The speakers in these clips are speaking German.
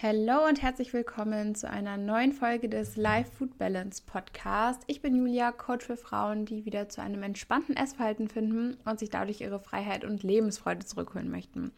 Hallo und herzlich willkommen zu einer neuen Folge des Life Food Balance Podcast. Ich bin Julia, Coach für Frauen, die wieder zu einem entspannten Essverhalten finden und sich dadurch ihre Freiheit und Lebensfreude zurückholen möchten.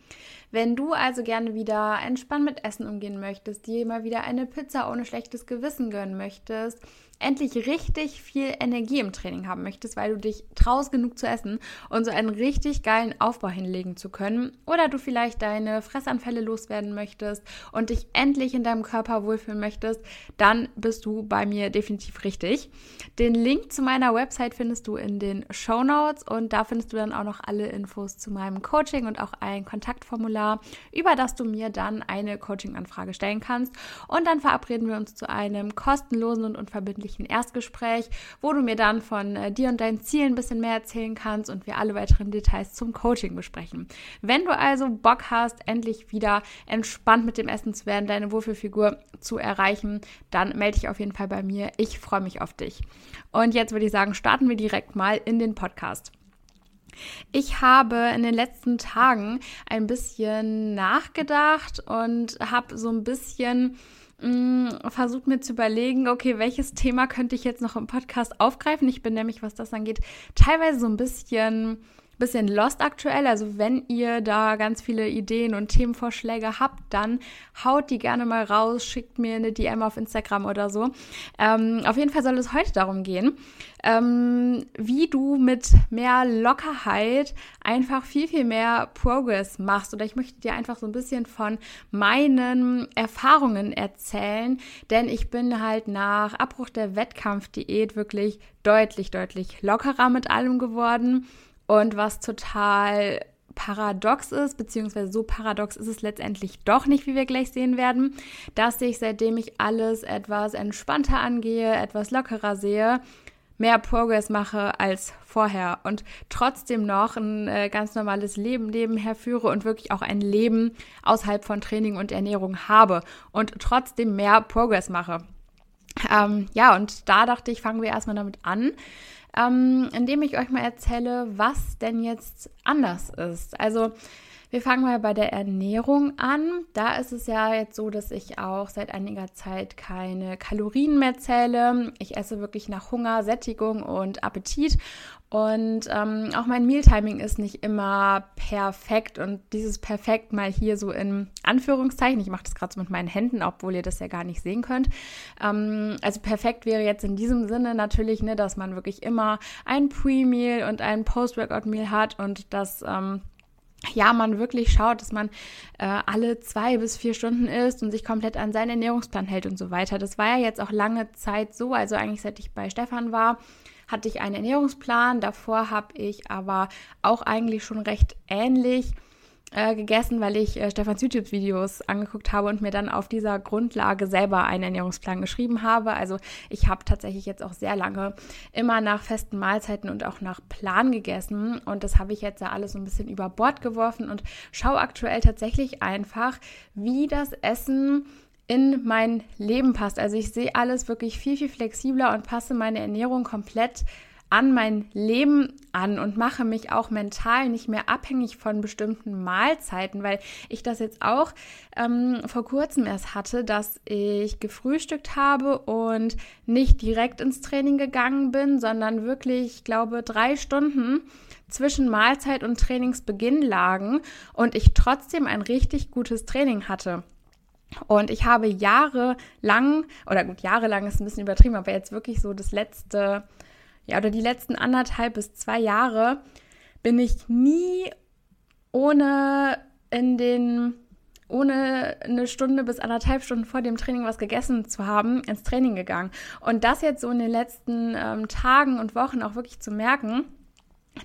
Wenn du also gerne wieder entspannt mit Essen umgehen möchtest, dir mal wieder eine Pizza ohne schlechtes Gewissen gönnen möchtest, endlich richtig viel Energie im Training haben möchtest, weil du dich traust genug zu essen und so einen richtig geilen Aufbau hinlegen zu können oder du vielleicht deine Fressanfälle loswerden möchtest und dich endlich in deinem Körper wohlfühlen möchtest, dann bist du bei mir definitiv richtig. Den Link zu meiner Website findest du in den Show Notes und da findest du dann auch noch alle Infos zu meinem Coaching und auch ein Kontaktformular, über das du mir dann eine Coaching-Anfrage stellen kannst. Und dann verabreden wir uns zu einem kostenlosen und unverbindlichen Erstgespräch, wo du mir dann von äh, dir und deinen Zielen ein bisschen mehr erzählen kannst und wir alle weiteren Details zum Coaching besprechen. Wenn du also Bock hast, endlich wieder entspannt mit dem Essen zu werden, deine Wohlfühlfigur zu erreichen, dann melde dich auf jeden Fall bei mir. Ich freue mich auf dich. Und jetzt würde ich sagen, starten wir direkt mal in den Podcast. Ich habe in den letzten Tagen ein bisschen nachgedacht und habe so ein bisschen versucht mir zu überlegen, okay, welches Thema könnte ich jetzt noch im Podcast aufgreifen? Ich bin nämlich, was das angeht, teilweise so ein bisschen bisschen lost aktuell. Also wenn ihr da ganz viele Ideen und Themenvorschläge habt, dann haut die gerne mal raus, schickt mir eine DM auf Instagram oder so. Ähm, auf jeden Fall soll es heute darum gehen, ähm, wie du mit mehr Lockerheit einfach viel, viel mehr Progress machst. Oder ich möchte dir einfach so ein bisschen von meinen Erfahrungen erzählen, denn ich bin halt nach Abbruch der Wettkampfdiät wirklich deutlich, deutlich lockerer mit allem geworden. Und was total paradox ist, beziehungsweise so paradox ist es letztendlich doch nicht, wie wir gleich sehen werden, dass ich, seitdem ich alles etwas entspannter angehe, etwas lockerer sehe, mehr Progress mache als vorher und trotzdem noch ein äh, ganz normales Leben nebenher führe und wirklich auch ein Leben außerhalb von Training und Ernährung habe und trotzdem mehr Progress mache. Ähm, ja, und da dachte ich, fangen wir erstmal damit an, ähm, indem ich euch mal erzähle, was denn jetzt anders ist. Also wir fangen mal bei der Ernährung an. Da ist es ja jetzt so, dass ich auch seit einiger Zeit keine Kalorien mehr zähle. Ich esse wirklich nach Hunger, Sättigung und Appetit. Und ähm, auch mein Mealtiming ist nicht immer perfekt. Und dieses perfekt mal hier so in Anführungszeichen. Ich mache das gerade so mit meinen Händen, obwohl ihr das ja gar nicht sehen könnt. Ähm, also perfekt wäre jetzt in diesem Sinne natürlich, ne, dass man wirklich immer ein Pre-Meal und ein Post-Workout-Meal hat und das ähm, ja, man wirklich schaut, dass man äh, alle zwei bis vier Stunden isst und sich komplett an seinen Ernährungsplan hält und so weiter. Das war ja jetzt auch lange Zeit so, also eigentlich seit ich bei Stefan war, hatte ich einen Ernährungsplan. Davor habe ich aber auch eigentlich schon recht ähnlich äh, gegessen, weil ich äh, Stefans YouTube-Videos angeguckt habe und mir dann auf dieser Grundlage selber einen Ernährungsplan geschrieben habe. Also ich habe tatsächlich jetzt auch sehr lange immer nach festen Mahlzeiten und auch nach Plan gegessen und das habe ich jetzt ja alles so ein bisschen über Bord geworfen und schaue aktuell tatsächlich einfach, wie das Essen in mein Leben passt. Also ich sehe alles wirklich viel, viel flexibler und passe meine Ernährung komplett an mein Leben an und mache mich auch mental nicht mehr abhängig von bestimmten Mahlzeiten, weil ich das jetzt auch ähm, vor kurzem erst hatte, dass ich gefrühstückt habe und nicht direkt ins Training gegangen bin, sondern wirklich, ich glaube, drei Stunden zwischen Mahlzeit und Trainingsbeginn lagen und ich trotzdem ein richtig gutes Training hatte. Und ich habe jahrelang, oder gut, jahrelang ist ein bisschen übertrieben, aber jetzt wirklich so das letzte ja, oder die letzten anderthalb bis zwei Jahre bin ich nie ohne in den ohne eine Stunde bis anderthalb Stunden vor dem Training was gegessen zu haben, ins Training gegangen. Und das jetzt so in den letzten ähm, Tagen und Wochen auch wirklich zu merken,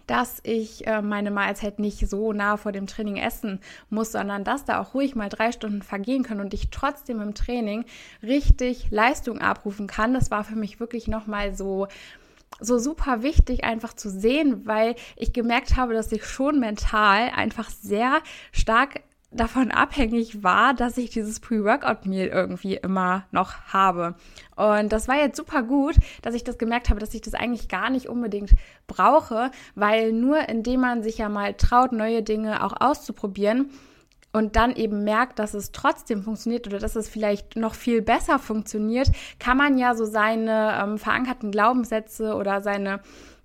dass ich äh, meine Mahlzeit nicht so nah vor dem Training essen muss, sondern dass da auch ruhig mal drei Stunden vergehen können und ich trotzdem im Training richtig Leistung abrufen kann. Das war für mich wirklich nochmal so so super wichtig einfach zu sehen, weil ich gemerkt habe, dass ich schon mental einfach sehr stark davon abhängig war, dass ich dieses Pre-Workout-Meal irgendwie immer noch habe. Und das war jetzt super gut, dass ich das gemerkt habe, dass ich das eigentlich gar nicht unbedingt brauche, weil nur indem man sich ja mal traut, neue Dinge auch auszuprobieren, und dann eben merkt, dass es trotzdem funktioniert oder dass es vielleicht noch viel besser funktioniert, kann man ja so seine ähm, verankerten Glaubenssätze oder seine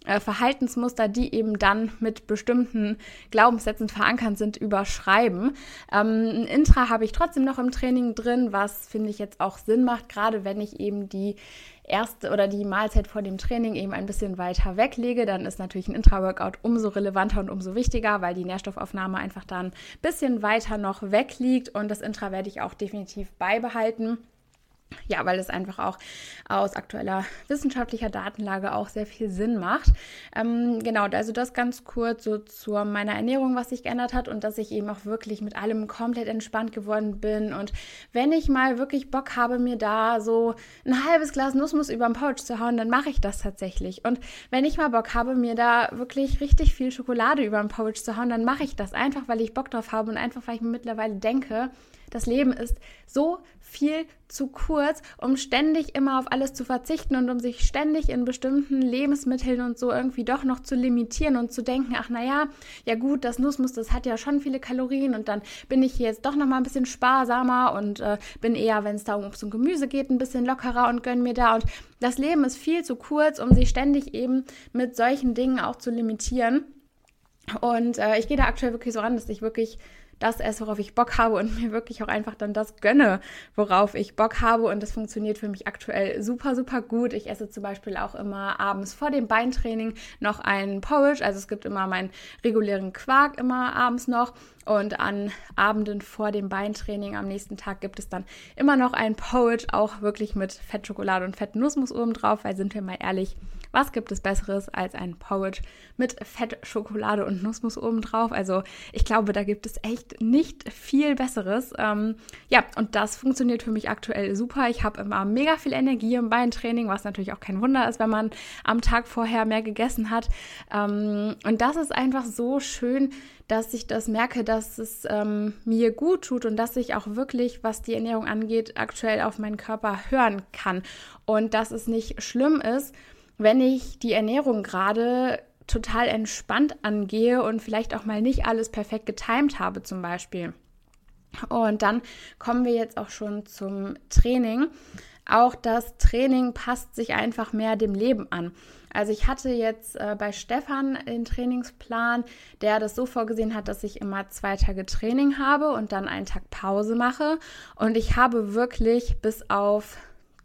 äh, Verhaltensmuster, die eben dann mit bestimmten Glaubenssätzen verankert sind, überschreiben. Ähm, ein Intra habe ich trotzdem noch im Training drin, was finde ich jetzt auch Sinn macht, gerade wenn ich eben die erste oder die Mahlzeit vor dem Training eben ein bisschen weiter weglege, dann ist natürlich ein Intra-Workout umso relevanter und umso wichtiger, weil die Nährstoffaufnahme einfach dann ein bisschen weiter noch wegliegt und das Intra werde ich auch definitiv beibehalten. Ja, weil es einfach auch aus aktueller wissenschaftlicher Datenlage auch sehr viel Sinn macht. Ähm, genau, also das ganz kurz so zu meiner Ernährung, was sich geändert hat und dass ich eben auch wirklich mit allem komplett entspannt geworden bin. Und wenn ich mal wirklich Bock habe, mir da so ein halbes Glas Nussmus über den Pouch zu hauen, dann mache ich das tatsächlich. Und wenn ich mal Bock habe, mir da wirklich richtig viel Schokolade über den Pouch zu hauen, dann mache ich das einfach, weil ich Bock drauf habe und einfach, weil ich mir mittlerweile denke, das Leben ist so viel zu kurz, um ständig immer auf alles zu verzichten und um sich ständig in bestimmten Lebensmitteln und so irgendwie doch noch zu limitieren und zu denken, ach naja, ja gut, das Nussmus, das hat ja schon viele Kalorien und dann bin ich hier jetzt doch noch mal ein bisschen sparsamer und äh, bin eher, wenn es da um Obst und Gemüse geht, ein bisschen lockerer und gönn mir da und das Leben ist viel zu kurz, um sich ständig eben mit solchen Dingen auch zu limitieren. Und äh, ich gehe da aktuell wirklich so ran, dass ich wirklich das esse, worauf ich Bock habe und mir wirklich auch einfach dann das gönne, worauf ich Bock habe. Und das funktioniert für mich aktuell super, super gut. Ich esse zum Beispiel auch immer abends vor dem Beintraining noch einen Porridge. Also es gibt immer meinen regulären Quark immer abends noch. Und an Abenden vor dem Beintraining am nächsten Tag gibt es dann immer noch ein Porridge, auch wirklich mit Fettschokolade und Fettnussmus oben drauf, weil sind wir mal ehrlich, was gibt es Besseres als ein Porridge mit Fett, Schokolade und Nussmus obendrauf? Also ich glaube, da gibt es echt nicht viel Besseres. Ähm, ja, und das funktioniert für mich aktuell super. Ich habe immer mega viel Energie im Beintraining, was natürlich auch kein Wunder ist, wenn man am Tag vorher mehr gegessen hat. Ähm, und das ist einfach so schön, dass ich das merke, dass es ähm, mir gut tut und dass ich auch wirklich, was die Ernährung angeht, aktuell auf meinen Körper hören kann. Und dass es nicht schlimm ist, wenn ich die Ernährung gerade total entspannt angehe und vielleicht auch mal nicht alles perfekt getimt habe zum Beispiel. Und dann kommen wir jetzt auch schon zum Training. Auch das Training passt sich einfach mehr dem Leben an. Also ich hatte jetzt äh, bei Stefan den Trainingsplan, der das so vorgesehen hat, dass ich immer zwei Tage Training habe und dann einen Tag Pause mache. Und ich habe wirklich bis auf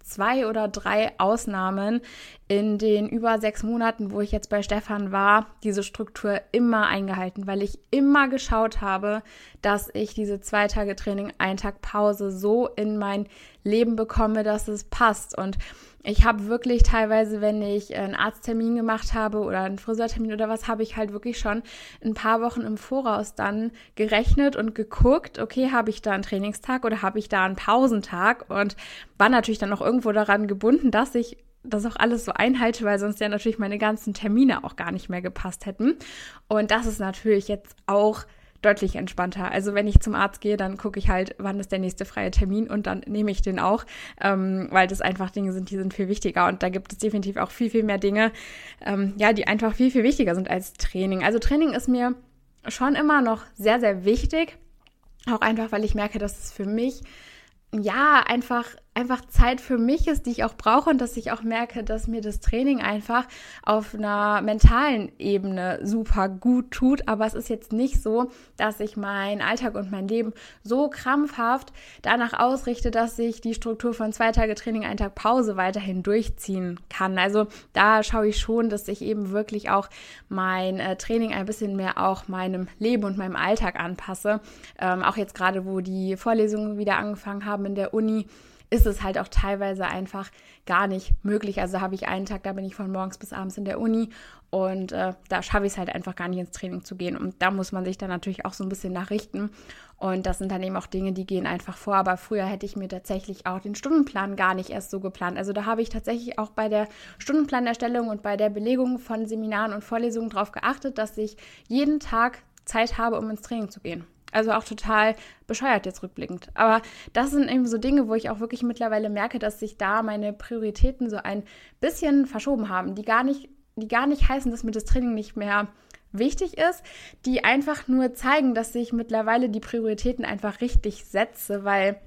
zwei oder drei Ausnahmen in den über sechs Monaten, wo ich jetzt bei Stefan war, diese Struktur immer eingehalten, weil ich immer geschaut habe, dass ich diese zwei Tage Training, einen Tag Pause so in mein Leben bekomme, dass es passt. Und ich habe wirklich teilweise, wenn ich einen Arzttermin gemacht habe oder einen Friseurtermin oder was, habe ich halt wirklich schon ein paar Wochen im Voraus dann gerechnet und geguckt, okay, habe ich da einen Trainingstag oder habe ich da einen Pausentag und war natürlich dann auch irgendwo daran gebunden, dass ich das auch alles so einhalte, weil sonst ja natürlich meine ganzen Termine auch gar nicht mehr gepasst hätten. Und das ist natürlich jetzt auch deutlich entspannter. Also wenn ich zum Arzt gehe, dann gucke ich halt, wann ist der nächste freie Termin und dann nehme ich den auch, ähm, weil das einfach Dinge sind, die sind viel wichtiger und da gibt es definitiv auch viel, viel mehr Dinge, ähm, ja, die einfach viel, viel wichtiger sind als Training. Also Training ist mir schon immer noch sehr, sehr wichtig, auch einfach, weil ich merke, dass es für mich ja einfach einfach Zeit für mich ist, die ich auch brauche und dass ich auch merke, dass mir das Training einfach auf einer mentalen Ebene super gut tut. Aber es ist jetzt nicht so, dass ich meinen Alltag und mein Leben so krampfhaft danach ausrichte, dass ich die Struktur von zwei Tage Training, einen Tag Pause weiterhin durchziehen kann. Also da schaue ich schon, dass ich eben wirklich auch mein äh, Training ein bisschen mehr auch meinem Leben und meinem Alltag anpasse. Ähm, auch jetzt gerade, wo die Vorlesungen wieder angefangen haben in der Uni ist es halt auch teilweise einfach gar nicht möglich. Also habe ich einen Tag, da bin ich von morgens bis abends in der Uni und äh, da schaffe ich es halt einfach gar nicht ins Training zu gehen. Und da muss man sich dann natürlich auch so ein bisschen nachrichten. Und das sind dann eben auch Dinge, die gehen einfach vor. Aber früher hätte ich mir tatsächlich auch den Stundenplan gar nicht erst so geplant. Also da habe ich tatsächlich auch bei der Stundenplanerstellung und bei der Belegung von Seminaren und Vorlesungen darauf geachtet, dass ich jeden Tag Zeit habe, um ins Training zu gehen. Also auch total bescheuert jetzt rückblickend. Aber das sind eben so Dinge, wo ich auch wirklich mittlerweile merke, dass sich da meine Prioritäten so ein bisschen verschoben haben, die gar nicht, die gar nicht heißen, dass mir das Training nicht mehr wichtig ist, die einfach nur zeigen, dass ich mittlerweile die Prioritäten einfach richtig setze, weil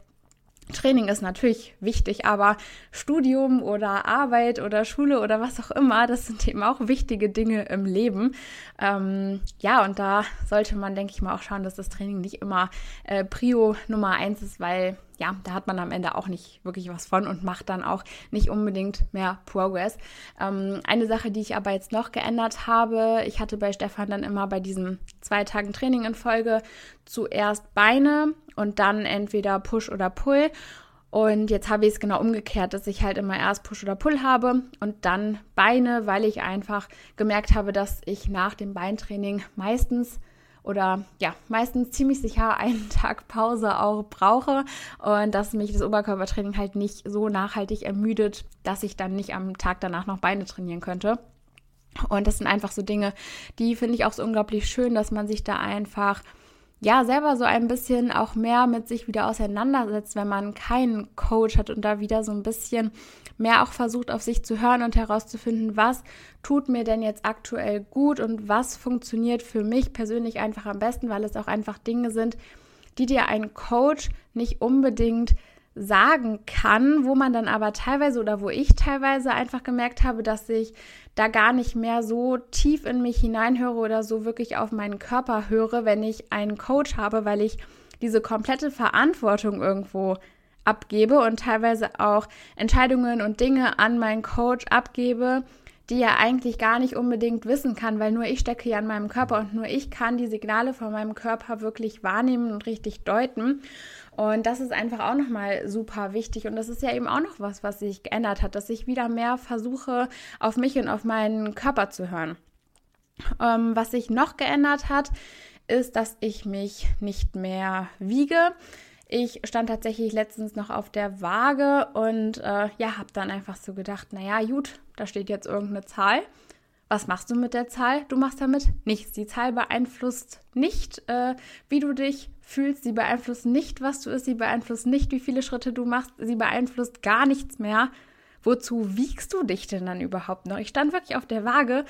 Training ist natürlich wichtig, aber Studium oder Arbeit oder Schule oder was auch immer, das sind eben auch wichtige Dinge im Leben. Ähm, ja, und da sollte man, denke ich mal, auch schauen, dass das Training nicht immer äh, Prio Nummer eins ist, weil ja, da hat man am Ende auch nicht wirklich was von und macht dann auch nicht unbedingt mehr Progress. Ähm, eine Sache, die ich aber jetzt noch geändert habe, ich hatte bei Stefan dann immer bei diesen zwei Tagen Training in Folge zuerst Beine und dann entweder Push oder Pull. Und jetzt habe ich es genau umgekehrt, dass ich halt immer erst Push oder Pull habe und dann Beine, weil ich einfach gemerkt habe, dass ich nach dem Beintraining meistens oder ja, meistens ziemlich sicher einen Tag Pause auch brauche und dass mich das Oberkörpertraining halt nicht so nachhaltig ermüdet, dass ich dann nicht am Tag danach noch Beine trainieren könnte. Und das sind einfach so Dinge, die finde ich auch so unglaublich schön, dass man sich da einfach ja, selber so ein bisschen auch mehr mit sich wieder auseinandersetzt, wenn man keinen Coach hat und da wieder so ein bisschen mehr auch versucht, auf sich zu hören und herauszufinden, was tut mir denn jetzt aktuell gut und was funktioniert für mich persönlich einfach am besten, weil es auch einfach Dinge sind, die dir ein Coach nicht unbedingt sagen kann, wo man dann aber teilweise oder wo ich teilweise einfach gemerkt habe, dass ich da gar nicht mehr so tief in mich hineinhöre oder so wirklich auf meinen Körper höre, wenn ich einen Coach habe, weil ich diese komplette Verantwortung irgendwo abgebe und teilweise auch Entscheidungen und Dinge an meinen Coach abgebe, die er eigentlich gar nicht unbedingt wissen kann, weil nur ich stecke ja in meinem Körper und nur ich kann die Signale von meinem Körper wirklich wahrnehmen und richtig deuten. Und das ist einfach auch nochmal super wichtig. Und das ist ja eben auch noch was, was sich geändert hat, dass ich wieder mehr versuche, auf mich und auf meinen Körper zu hören. Ähm, was sich noch geändert hat, ist, dass ich mich nicht mehr wiege. Ich stand tatsächlich letztens noch auf der Waage und äh, ja, habe dann einfach so gedacht, naja, gut, da steht jetzt irgendeine Zahl. Was machst du mit der Zahl? Du machst damit nichts. Die Zahl beeinflusst nicht, äh, wie du dich fühlst. Sie beeinflusst nicht, was du isst. Sie beeinflusst nicht, wie viele Schritte du machst. Sie beeinflusst gar nichts mehr. Wozu wiegst du dich denn dann überhaupt noch? Ich stand wirklich auf der Waage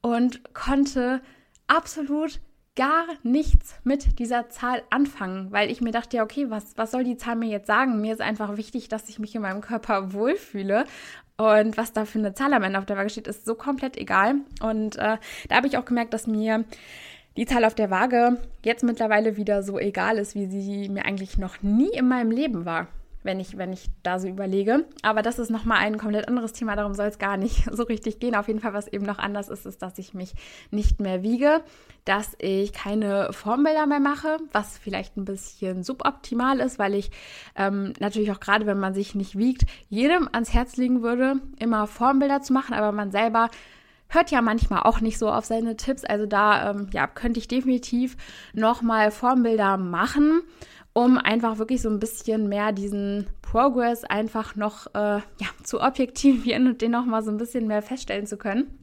und konnte absolut gar nichts mit dieser Zahl anfangen, weil ich mir dachte, ja, okay, was, was soll die Zahl mir jetzt sagen? Mir ist einfach wichtig, dass ich mich in meinem Körper wohlfühle. Und was da für eine Zahl am Ende auf der Waage steht, ist so komplett egal. Und äh, da habe ich auch gemerkt, dass mir die Zahl auf der Waage jetzt mittlerweile wieder so egal ist, wie sie mir eigentlich noch nie in meinem Leben war, wenn ich, wenn ich da so überlege. Aber das ist nochmal ein komplett anderes Thema, darum soll es gar nicht so richtig gehen. Auf jeden Fall, was eben noch anders ist, ist, dass ich mich nicht mehr wiege, dass ich keine Formbilder mehr mache, was vielleicht ein bisschen suboptimal ist, weil ich ähm, natürlich auch gerade, wenn man sich nicht wiegt, jedem ans Herz legen würde, immer Formbilder zu machen, aber man selber hört ja manchmal auch nicht so auf seine Tipps. Also da ähm, ja, könnte ich definitiv nochmal Formbilder machen, um einfach wirklich so ein bisschen mehr diesen Progress einfach noch äh, ja, zu objektivieren und den nochmal so ein bisschen mehr feststellen zu können.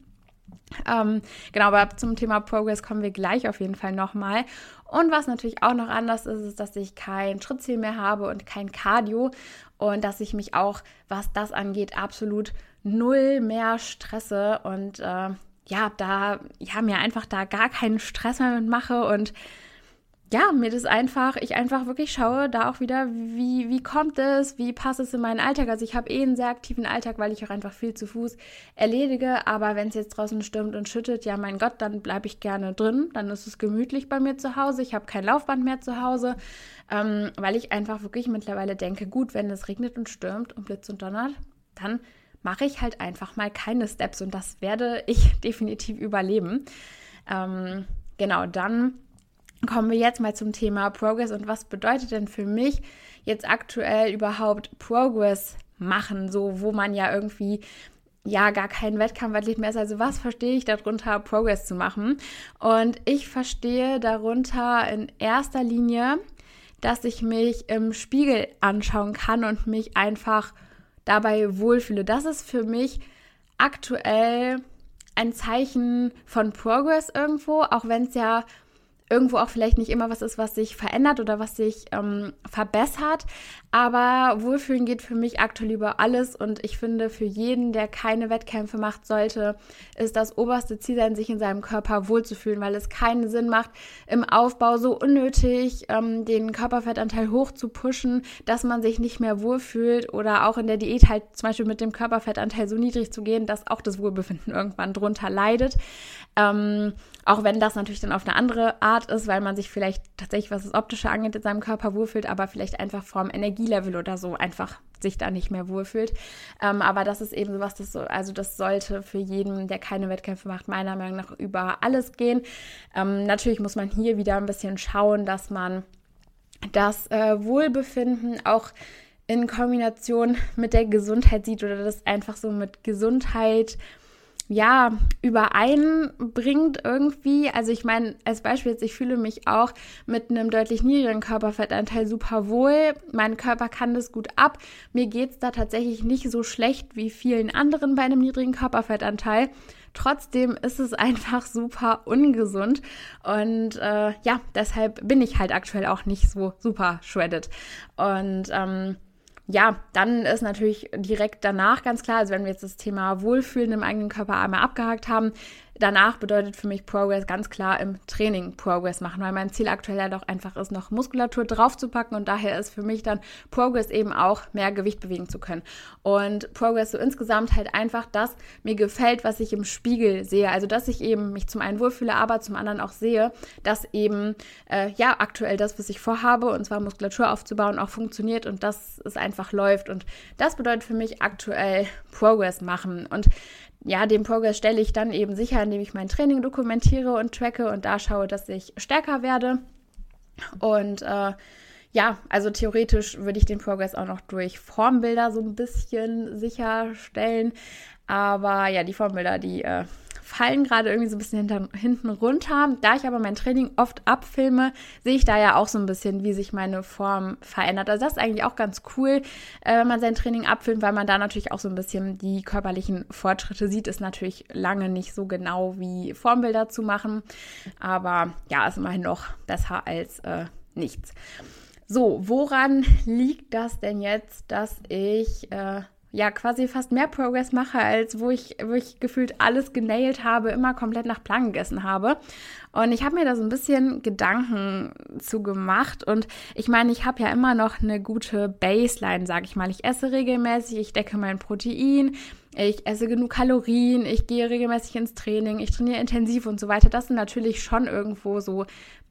Ähm, genau, aber zum Thema Progress kommen wir gleich auf jeden Fall nochmal. Und was natürlich auch noch anders ist, ist, dass ich kein Schrittziel mehr habe und kein Cardio und dass ich mich auch, was das angeht, absolut null mehr stresse und äh, ja, da, ja, mir einfach da gar keinen Stress mehr mit mache und ja, mir das einfach, ich einfach wirklich schaue, da auch wieder, wie, wie kommt es, wie passt es in meinen Alltag. Also ich habe eh einen sehr aktiven Alltag, weil ich auch einfach viel zu Fuß erledige. Aber wenn es jetzt draußen stürmt und schüttet, ja mein Gott, dann bleibe ich gerne drin. Dann ist es gemütlich bei mir zu Hause. Ich habe kein Laufband mehr zu Hause, ähm, weil ich einfach wirklich mittlerweile denke, gut, wenn es regnet und stürmt und blitzt und donnert, dann mache ich halt einfach mal keine Steps und das werde ich definitiv überleben. Ähm, genau, dann kommen wir jetzt mal zum Thema Progress und was bedeutet denn für mich jetzt aktuell überhaupt Progress machen, so wo man ja irgendwie ja gar kein Wettkampfathlet mehr ist. Also was verstehe ich darunter, Progress zu machen? Und ich verstehe darunter in erster Linie, dass ich mich im Spiegel anschauen kann und mich einfach dabei wohlfühle. Das ist für mich aktuell ein Zeichen von Progress irgendwo, auch wenn es ja irgendwo auch vielleicht nicht immer was ist, was sich verändert oder was sich ähm, verbessert. Aber Wohlfühlen geht für mich aktuell über alles und ich finde, für jeden, der keine Wettkämpfe macht, sollte ist das oberste Ziel sein, sich in seinem Körper wohlzufühlen, weil es keinen Sinn macht, im Aufbau so unnötig ähm, den Körperfettanteil hoch zu pushen, dass man sich nicht mehr wohlfühlt oder auch in der Diät halt zum Beispiel mit dem Körperfettanteil so niedrig zu gehen, dass auch das Wohlbefinden irgendwann drunter leidet. Ähm, auch wenn das natürlich dann auf eine andere Art ist, weil man sich vielleicht tatsächlich, was das Optische angeht, in seinem Körper wohlfühlt, aber vielleicht einfach vom Energielevel oder so einfach sich da nicht mehr wohlfühlt. Ähm, aber das ist eben sowas, das so, also das sollte für jeden, der keine Wettkämpfe macht, meiner Meinung nach über alles gehen. Ähm, natürlich muss man hier wieder ein bisschen schauen, dass man das äh, Wohlbefinden auch in Kombination mit der Gesundheit sieht oder das einfach so mit Gesundheit ja, übereinbringt irgendwie. Also ich meine, als Beispiel jetzt, ich fühle mich auch mit einem deutlich niedrigen Körperfettanteil super wohl. Mein Körper kann das gut ab. Mir geht es da tatsächlich nicht so schlecht wie vielen anderen bei einem niedrigen Körperfettanteil. Trotzdem ist es einfach super ungesund und äh, ja, deshalb bin ich halt aktuell auch nicht so super shredded. Und ähm, ja, dann ist natürlich direkt danach ganz klar, also wenn wir jetzt das Thema Wohlfühlen im eigenen Körper einmal abgehakt haben, danach bedeutet für mich Progress ganz klar im Training Progress machen, weil mein Ziel aktuell ja doch einfach ist, noch Muskulatur draufzupacken und daher ist für mich dann Progress eben auch mehr Gewicht bewegen zu können. Und Progress so insgesamt halt einfach das mir gefällt, was ich im Spiegel sehe. Also dass ich eben mich zum einen wohlfühle, aber zum anderen auch sehe, dass eben äh, ja aktuell das, was ich vorhabe, und zwar Muskulatur aufzubauen, auch funktioniert und dass es einfach läuft. Und das bedeutet für mich aktuell Progress machen. Und ja, den Progress stelle ich dann eben sicher, indem ich mein Training dokumentiere und tracke und da schaue, dass ich stärker werde. Und äh, ja, also theoretisch würde ich den Progress auch noch durch Formbilder so ein bisschen sicherstellen. Aber ja, die Formbilder, die äh, fallen gerade irgendwie so ein bisschen hinter, hinten runter. Da ich aber mein Training oft abfilme, sehe ich da ja auch so ein bisschen, wie sich meine Form verändert. Also das ist eigentlich auch ganz cool, äh, wenn man sein Training abfilmt, weil man da natürlich auch so ein bisschen die körperlichen Fortschritte sieht. Ist natürlich lange nicht so genau wie Formbilder zu machen, aber ja, ist immerhin noch besser als äh, nichts. So, woran liegt das denn jetzt, dass ich äh, ja quasi fast mehr Progress mache, als wo ich, wo ich gefühlt alles genailt habe, immer komplett nach Plan gegessen habe. Und ich habe mir da so ein bisschen Gedanken zu gemacht. Und ich meine, ich habe ja immer noch eine gute Baseline, sage ich mal. Ich esse regelmäßig, ich decke mein Protein, ich esse genug Kalorien, ich gehe regelmäßig ins Training, ich trainiere intensiv und so weiter. Das sind natürlich schon irgendwo so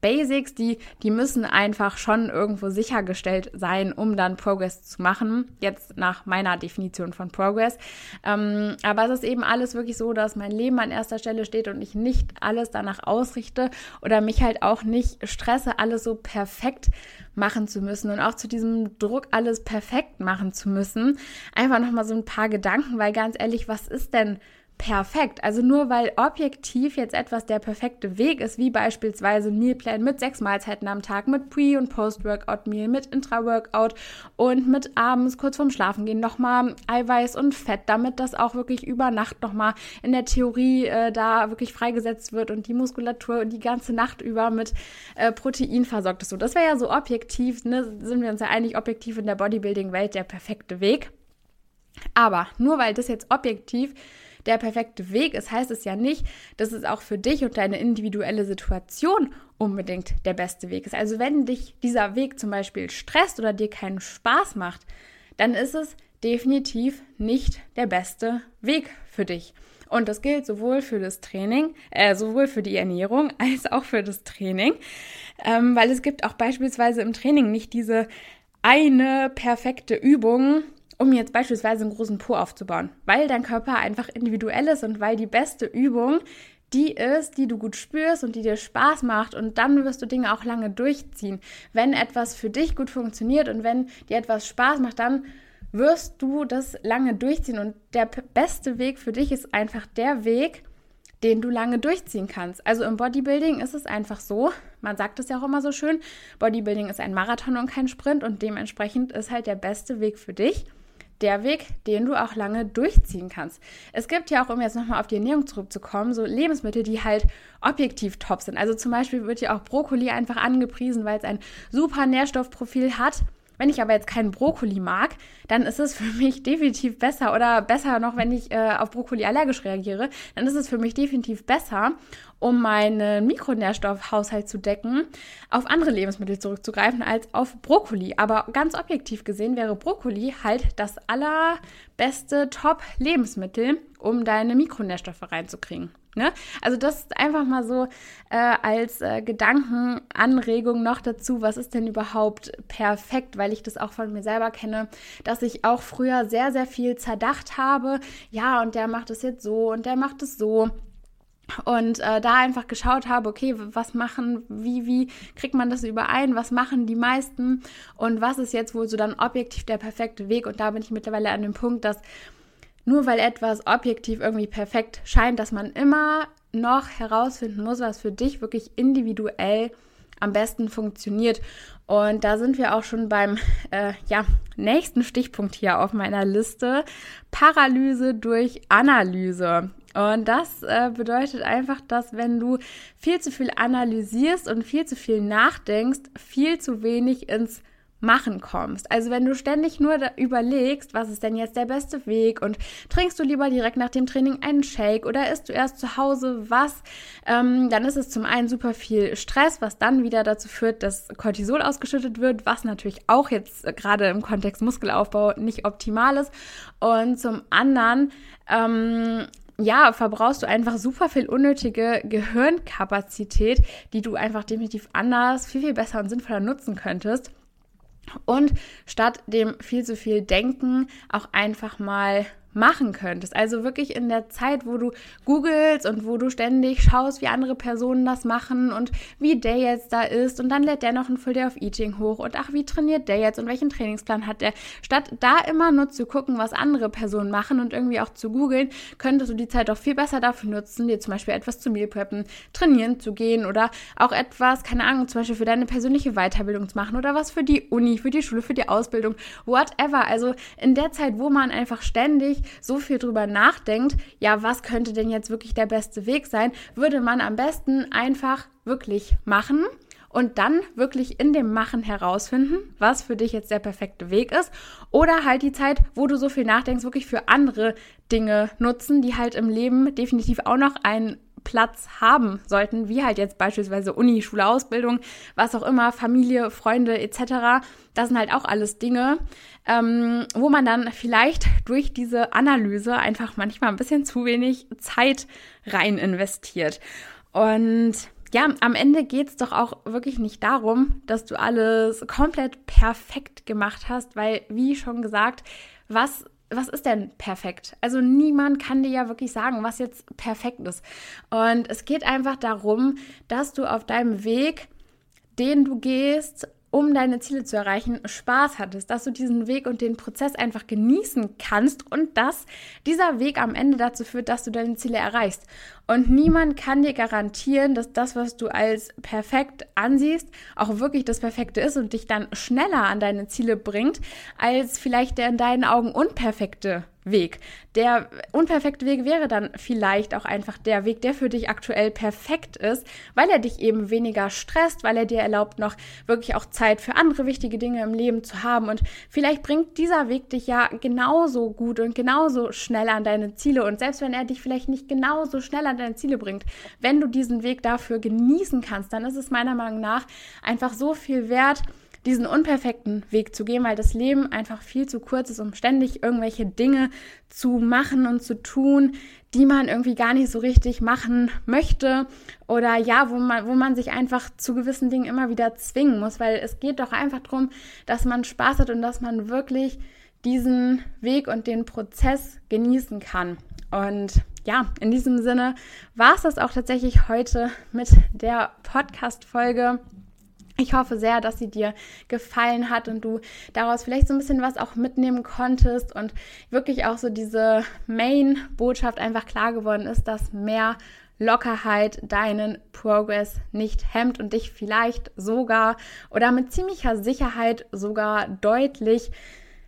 Basics, die, die müssen einfach schon irgendwo sichergestellt sein, um dann Progress zu machen. Jetzt nach meiner Definition von Progress. Ähm, aber es ist eben alles wirklich so, dass mein Leben an erster Stelle steht und ich nicht alles danach ausrichte oder mich halt auch nicht stresse, alles so perfekt machen zu müssen und auch zu diesem Druck, alles perfekt machen zu müssen. Einfach nochmal so ein paar Gedanken, weil ganz ehrlich, was ist denn perfekt. Also nur weil objektiv jetzt etwas der perfekte Weg ist, wie beispielsweise ein Mealplan mit sechs Mahlzeiten am Tag, mit Pre- und Post-Workout-Meal, mit Intra-Workout und mit abends kurz vorm Schlafengehen nochmal Eiweiß und Fett, damit das auch wirklich über Nacht nochmal in der Theorie äh, da wirklich freigesetzt wird und die Muskulatur die ganze Nacht über mit äh, Protein versorgt ist. So, das wäre ja so objektiv, ne, sind wir uns ja eigentlich objektiv in der Bodybuilding-Welt der perfekte Weg. Aber nur weil das jetzt objektiv der perfekte Weg ist, heißt es ja nicht, dass es auch für dich und deine individuelle Situation unbedingt der beste Weg ist. Also wenn dich dieser Weg zum Beispiel stresst oder dir keinen Spaß macht, dann ist es definitiv nicht der beste Weg für dich. Und das gilt sowohl für das Training, äh, sowohl für die Ernährung als auch für das Training, ähm, weil es gibt auch beispielsweise im Training nicht diese eine perfekte Übung, um jetzt beispielsweise einen großen Po aufzubauen, weil dein Körper einfach individuell ist und weil die beste Übung die ist, die du gut spürst und die dir Spaß macht und dann wirst du Dinge auch lange durchziehen. Wenn etwas für dich gut funktioniert und wenn dir etwas Spaß macht, dann wirst du das lange durchziehen und der beste Weg für dich ist einfach der Weg, den du lange durchziehen kannst. Also im Bodybuilding ist es einfach so, man sagt es ja auch immer so schön, Bodybuilding ist ein Marathon und kein Sprint und dementsprechend ist halt der beste Weg für dich der Weg, den du auch lange durchziehen kannst. Es gibt ja auch, um jetzt nochmal auf die Ernährung zurückzukommen, so Lebensmittel, die halt objektiv top sind. Also zum Beispiel wird ja auch Brokkoli einfach angepriesen, weil es ein super Nährstoffprofil hat. Wenn ich aber jetzt keinen Brokkoli mag, dann ist es für mich definitiv besser oder besser noch, wenn ich äh, auf Brokkoli allergisch reagiere, dann ist es für mich definitiv besser, um meinen Mikronährstoffhaushalt zu decken, auf andere Lebensmittel zurückzugreifen als auf Brokkoli. Aber ganz objektiv gesehen wäre Brokkoli halt das allerbeste Top-Lebensmittel, um deine Mikronährstoffe reinzukriegen. Ne? Also das ist einfach mal so äh, als äh, Gedankenanregung noch dazu, was ist denn überhaupt perfekt, weil ich das auch von mir selber kenne, dass ich auch früher sehr, sehr viel zerdacht habe, ja, und der macht es jetzt so und der macht es so. Und äh, da einfach geschaut habe, okay, was machen, wie, wie kriegt man das überein, was machen die meisten und was ist jetzt wohl so dann objektiv der perfekte Weg. Und da bin ich mittlerweile an dem Punkt, dass nur weil etwas objektiv irgendwie perfekt scheint, dass man immer noch herausfinden muss, was für dich wirklich individuell am besten funktioniert. Und da sind wir auch schon beim äh, ja, nächsten Stichpunkt hier auf meiner Liste. Paralyse durch Analyse. Und das äh, bedeutet einfach, dass wenn du viel zu viel analysierst und viel zu viel nachdenkst, viel zu wenig ins machen kommst. Also wenn du ständig nur überlegst, was ist denn jetzt der beste Weg und trinkst du lieber direkt nach dem Training einen Shake oder isst du erst zu Hause was, ähm, dann ist es zum einen super viel Stress, was dann wieder dazu führt, dass Cortisol ausgeschüttet wird, was natürlich auch jetzt gerade im Kontext Muskelaufbau nicht optimal ist. Und zum anderen ähm, ja, verbrauchst du einfach super viel unnötige Gehirnkapazität, die du einfach definitiv anders, viel, viel besser und sinnvoller nutzen könntest. Und statt dem viel zu viel Denken auch einfach mal machen könntest. Also wirklich in der Zeit, wo du googelst und wo du ständig schaust, wie andere Personen das machen und wie der jetzt da ist und dann lädt der noch ein Full Day of Eating hoch und ach, wie trainiert der jetzt und welchen Trainingsplan hat der. Statt da immer nur zu gucken, was andere Personen machen und irgendwie auch zu googeln, könntest du die Zeit auch viel besser dafür nutzen, dir zum Beispiel etwas zu Meal preppen, trainieren zu gehen oder auch etwas, keine Ahnung, zum Beispiel für deine persönliche Weiterbildung zu machen oder was für die Uni, für die Schule, für die Ausbildung, whatever. Also in der Zeit, wo man einfach ständig so viel drüber nachdenkt, ja, was könnte denn jetzt wirklich der beste Weg sein, würde man am besten einfach wirklich machen und dann wirklich in dem Machen herausfinden, was für dich jetzt der perfekte Weg ist. Oder halt die Zeit, wo du so viel nachdenkst, wirklich für andere Dinge nutzen, die halt im Leben definitiv auch noch einen Platz haben sollten, wie halt jetzt beispielsweise Uni, Schule, Ausbildung, was auch immer, Familie, Freunde etc. Das sind halt auch alles Dinge, ähm, wo man dann vielleicht durch diese Analyse einfach manchmal ein bisschen zu wenig Zeit rein investiert. Und ja, am Ende geht es doch auch wirklich nicht darum, dass du alles komplett perfekt gemacht hast, weil, wie schon gesagt, was was ist denn perfekt? Also niemand kann dir ja wirklich sagen, was jetzt perfekt ist. Und es geht einfach darum, dass du auf deinem Weg, den du gehst, um deine Ziele zu erreichen, Spaß hattest, dass du diesen Weg und den Prozess einfach genießen kannst und dass dieser Weg am Ende dazu führt, dass du deine Ziele erreichst. Und niemand kann dir garantieren, dass das, was du als perfekt ansiehst, auch wirklich das Perfekte ist und dich dann schneller an deine Ziele bringt, als vielleicht der in deinen Augen unperfekte Weg. Der unperfekte Weg wäre dann vielleicht auch einfach der Weg, der für dich aktuell perfekt ist, weil er dich eben weniger stresst, weil er dir erlaubt, noch wirklich auch Zeit für andere wichtige Dinge im Leben zu haben. Und vielleicht bringt dieser Weg dich ja genauso gut und genauso schnell an deine Ziele. Und selbst wenn er dich vielleicht nicht genauso schnell an deine Ziele bringt, wenn du diesen Weg dafür genießen kannst, dann ist es meiner Meinung nach einfach so viel wert, diesen unperfekten Weg zu gehen, weil das Leben einfach viel zu kurz ist, um ständig irgendwelche Dinge zu machen und zu tun, die man irgendwie gar nicht so richtig machen möchte oder ja, wo man, wo man sich einfach zu gewissen Dingen immer wieder zwingen muss, weil es geht doch einfach darum, dass man Spaß hat und dass man wirklich diesen Weg und den Prozess genießen kann. Und ja, in diesem Sinne war es das auch tatsächlich heute mit der Podcast-Folge. Ich hoffe sehr, dass sie dir gefallen hat und du daraus vielleicht so ein bisschen was auch mitnehmen konntest und wirklich auch so diese Main-Botschaft einfach klar geworden ist, dass mehr Lockerheit deinen Progress nicht hemmt und dich vielleicht sogar oder mit ziemlicher Sicherheit sogar deutlich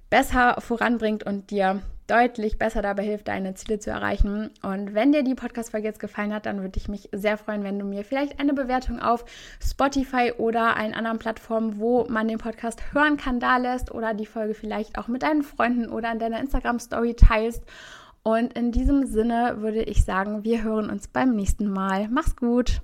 besser voranbringt und dir deutlich besser dabei hilft, deine Ziele zu erreichen. Und wenn dir die Podcast-Folge jetzt gefallen hat, dann würde ich mich sehr freuen, wenn du mir vielleicht eine Bewertung auf Spotify oder allen anderen Plattformen, wo man den Podcast hören kann, da lässt oder die Folge vielleicht auch mit deinen Freunden oder in deiner Instagram-Story teilst. Und in diesem Sinne würde ich sagen, wir hören uns beim nächsten Mal. Mach's gut!